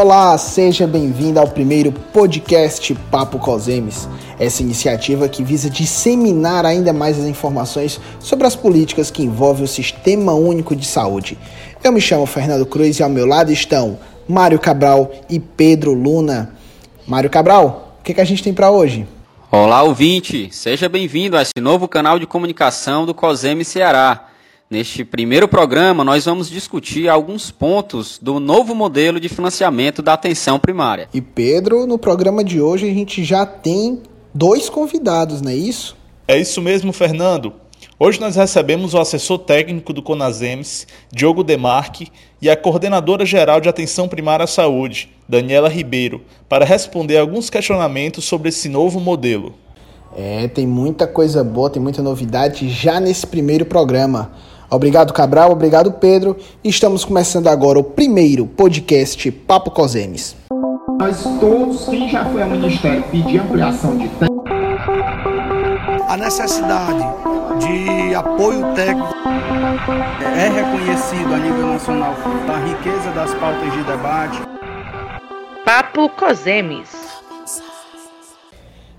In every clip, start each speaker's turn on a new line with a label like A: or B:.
A: Olá, seja bem-vindo ao primeiro podcast Papo Cosemes. Essa iniciativa que visa disseminar ainda mais as informações sobre as políticas que envolvem o Sistema Único de Saúde. Eu me chamo Fernando Cruz e ao meu lado estão Mário Cabral e Pedro Luna. Mário Cabral, o que, que a gente tem para hoje?
B: Olá, ouvinte! Seja bem-vindo a esse novo canal de comunicação do COSEM Ceará. Neste primeiro programa, nós vamos discutir alguns pontos do novo modelo de financiamento da atenção primária.
A: E Pedro, no programa de hoje a gente já tem dois convidados, não é isso?
C: É isso mesmo, Fernando. Hoje nós recebemos o assessor técnico do Conasems, Diogo Demarque, e a coordenadora geral de atenção primária à saúde, Daniela Ribeiro, para responder alguns questionamentos sobre esse novo modelo.
A: É, tem muita coisa boa, tem muita novidade já nesse primeiro programa. Obrigado, Cabral. Obrigado, Pedro. Estamos começando agora o primeiro podcast Papo Cosemes.
D: Nós todos, quem já foi ao Ministério pedir ampliação de
E: A necessidade de apoio técnico é reconhecido a nível nacional da riqueza das pautas de debate.
F: Papo Cosemes.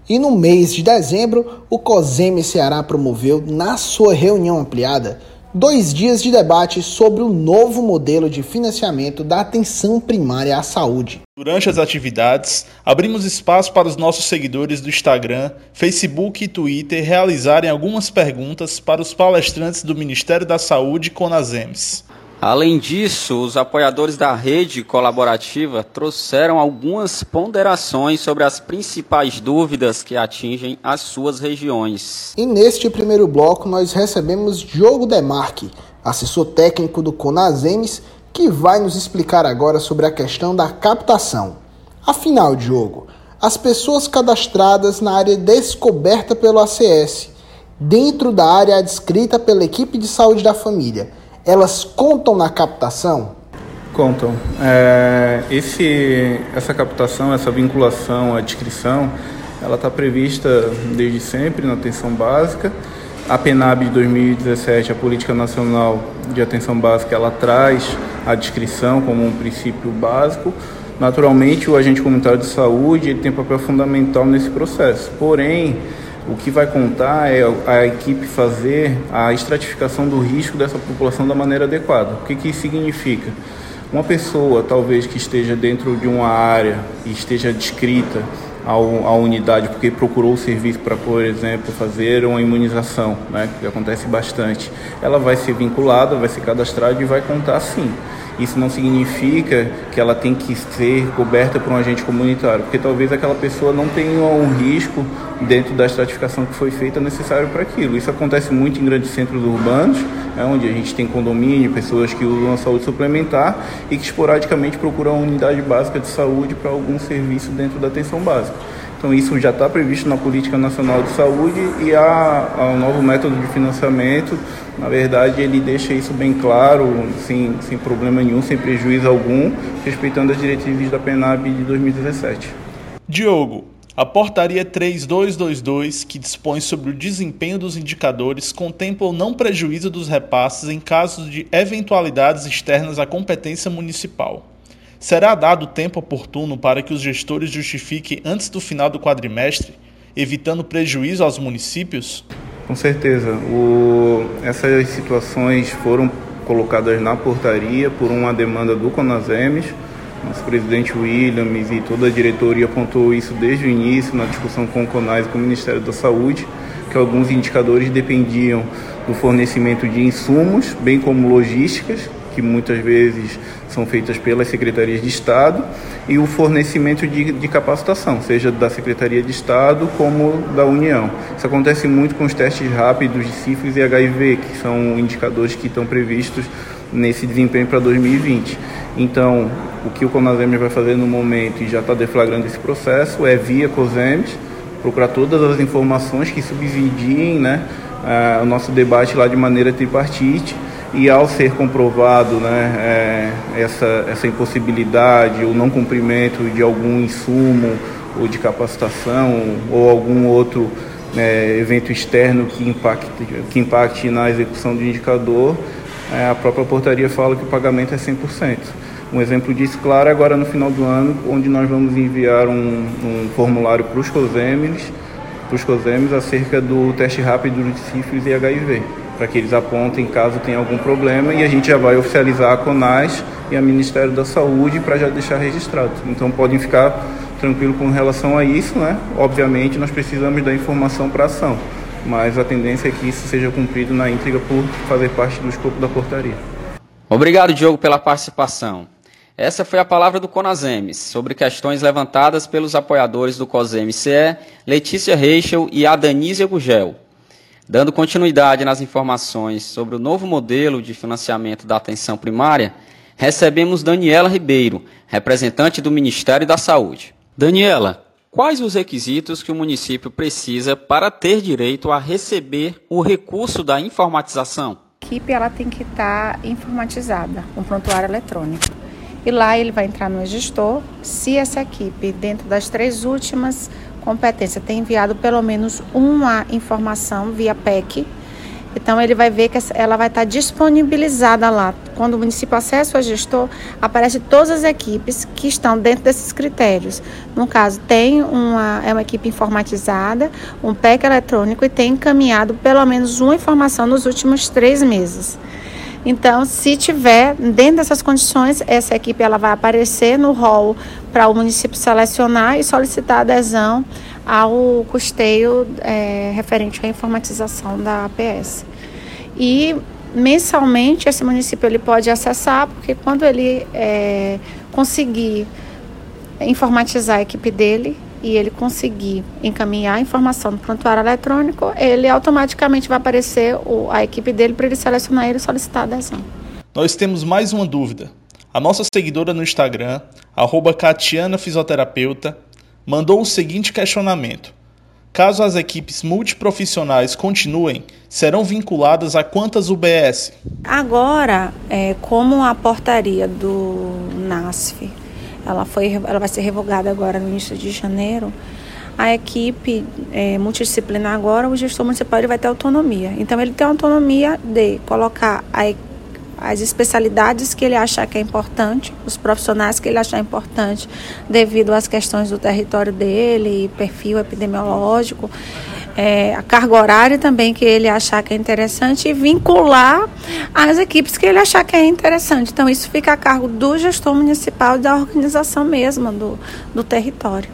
A: E no mês de dezembro, o COSEME Ceará promoveu, na sua reunião ampliada, dois dias de debate sobre o novo modelo de financiamento da atenção primária à saúde.
C: Durante as atividades, abrimos espaço para os nossos seguidores do Instagram, Facebook e Twitter realizarem algumas perguntas para os palestrantes do Ministério da Saúde Conasems.
B: Além disso, os apoiadores da rede colaborativa trouxeram algumas ponderações sobre as principais dúvidas que atingem as suas regiões.
A: E neste primeiro bloco nós recebemos Diogo Demarque, assessor técnico do Conasems, que vai nos explicar agora sobre a questão da captação. Afinal, Diogo, as pessoas cadastradas na área descoberta pelo ACS, dentro da área adscrita pela equipe de saúde da família, elas contam na captação?
G: Contam. É, esse, essa captação, essa vinculação, a descrição, ela está prevista desde sempre na atenção básica. A PENAB de 2017, a Política Nacional de Atenção Básica, ela traz a descrição como um princípio básico. Naturalmente, o agente comunitário de saúde ele tem papel fundamental nesse processo. Porém, o que vai contar é a equipe fazer a estratificação do risco dessa população da maneira adequada. O que, que isso significa? Uma pessoa, talvez, que esteja dentro de uma área e esteja descrita à unidade porque procurou o serviço para, por exemplo, fazer uma imunização, né, que acontece bastante, ela vai ser vinculada, vai ser cadastrada e vai contar sim. Isso não significa que ela tem que ser coberta por um agente comunitário, porque talvez aquela pessoa não tenha um risco dentro da estratificação que foi feita necessário para aquilo. Isso acontece muito em grandes centros urbanos, é onde a gente tem condomínio, pessoas que usam a saúde suplementar e que esporadicamente procuram uma unidade básica de saúde para algum serviço dentro da atenção básica. Então isso já está previsto na Política Nacional de Saúde e há, há, um novo método de financiamento. Na verdade, ele deixa isso bem claro, sem, sem problema nenhum, sem prejuízo algum, respeitando as diretrizes da PENAB de 2017.
C: Diogo, a portaria 3222, que dispõe sobre o desempenho dos indicadores, contempla o não prejuízo dos repasses em casos de eventualidades externas à competência municipal. Será dado tempo oportuno para que os gestores justifiquem antes do final do quadrimestre, evitando prejuízo aos municípios?
G: Com certeza. O... Essas situações foram colocadas na portaria por uma demanda do Conasemes. Nosso presidente Williams e toda a diretoria apontou isso desde o início na discussão com o CONAS e com o Ministério da Saúde, que alguns indicadores dependiam do fornecimento de insumos, bem como logísticas, que muitas vezes são feitas pelas secretarias de Estado, e o fornecimento de, de, capacitação, seja da Secretaria de Estado como da União. Isso acontece muito com os testes rápidos de sífilis e HIV, que são indicadores que estão previstos nesse desempenho para 2020. Então, o que o Conasems vai fazer no momento, e já está deflagrando esse processo, é via COSEMES, procurar todas as informações que subsidiem né, o nosso debate lá de maneira tripartite, e ao ser comprovado né, é, essa, essa impossibilidade, o não cumprimento de algum insumo ou de capacitação ou algum outro é, evento externo que impacte, que impacte na execução do indicador, é, a própria portaria fala que o pagamento é 100%. Um exemplo disso, claro, é agora no final do ano, onde nós vamos enviar um, um formulário para os COSEMES, para os COSEMES acerca do teste rápido de sífilis e HIV, para que eles apontem caso tenha algum problema e a gente já vai oficializar a CONAS e a Ministério da Saúde para já deixar registrado. Então podem ficar tranquilo com relação a isso, né? Obviamente nós precisamos da informação para ação, mas a tendência é que isso seja cumprido na íntegra por fazer parte do escopo da portaria.
B: Obrigado, Diogo, pela participação. Essa foi a palavra do Conasemes sobre questões levantadas pelos apoiadores do COSEM-CE, Letícia Reichel e Adanísia Gugel. Dando continuidade nas informações sobre o novo modelo de financiamento da atenção primária, recebemos Daniela Ribeiro, representante do Ministério da Saúde. Daniela, quais os requisitos que o município precisa para ter direito a receber o recurso da informatização?
H: A equipe ela tem que estar informatizada, com prontuário eletrônico e lá ele vai entrar no gestor. Se essa equipe, dentro das três últimas competências, tem enviado pelo menos uma informação via PEC, então ele vai ver que ela vai estar disponibilizada lá. Quando o município acessa o gestor, aparece todas as equipes que estão dentro desses critérios. No caso, tem uma, é uma equipe informatizada, um PEC eletrônico e tem encaminhado pelo menos uma informação nos últimos três meses. Então, se tiver dentro dessas condições, essa equipe ela vai aparecer no hall para o município selecionar e solicitar adesão ao custeio é, referente à informatização da APS. E mensalmente esse município ele pode acessar, porque quando ele é, conseguir informatizar a equipe dele, e ele conseguir encaminhar a informação no prontuário eletrônico, ele automaticamente vai aparecer o, a equipe dele para ele selecionar ele e solicitar a adesão.
C: Nós temos mais uma dúvida. A nossa seguidora no Instagram, arroba Catiana Fisioterapeuta, mandou o seguinte questionamento. Caso as equipes multiprofissionais continuem, serão vinculadas a quantas UBS?
H: Agora, é, como a portaria do NASF ela, foi, ela vai ser revogada agora no início de janeiro. A equipe é, multidisciplinar agora, o gestor municipal ele vai ter autonomia. Então, ele tem autonomia de colocar a, as especialidades que ele achar que é importante, os profissionais que ele achar importante, devido às questões do território dele, perfil epidemiológico é, a carga horária também que ele achar que é interessante e vincular as equipes que ele achar que é interessante. Então, isso fica a cargo do gestor municipal e da organização mesma do, do território.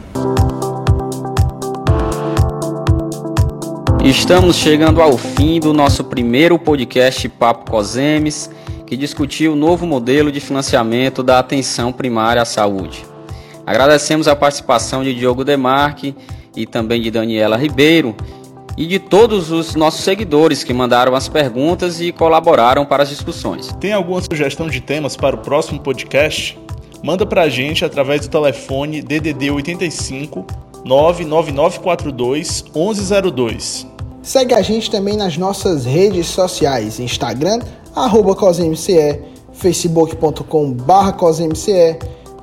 B: Estamos chegando ao fim do nosso primeiro podcast Papo Cosemes, que discutiu o novo modelo de financiamento da atenção primária à saúde. Agradecemos a participação de Diogo Demarque e também de Daniela Ribeiro e de todos os nossos seguidores que mandaram as perguntas e colaboraram para as discussões.
C: Tem alguma sugestão de temas para o próximo podcast? Manda para a gente através do telefone DDD 85 99942 1102.
A: Segue a gente também nas nossas redes sociais, Instagram, arroba CosMCE, facebook.com barra CosMCE,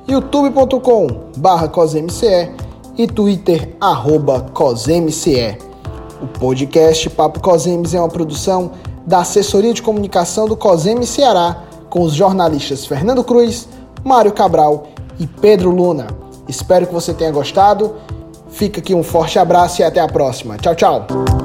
A: youtube.com barra CosMCE e Twitter, arroba CosMCE. O podcast Papo Cosemes é uma produção da Assessoria de Comunicação do Cosemes Ceará, com os jornalistas Fernando Cruz, Mário Cabral e Pedro Luna. Espero que você tenha gostado. Fica aqui um forte abraço e até a próxima. Tchau, tchau.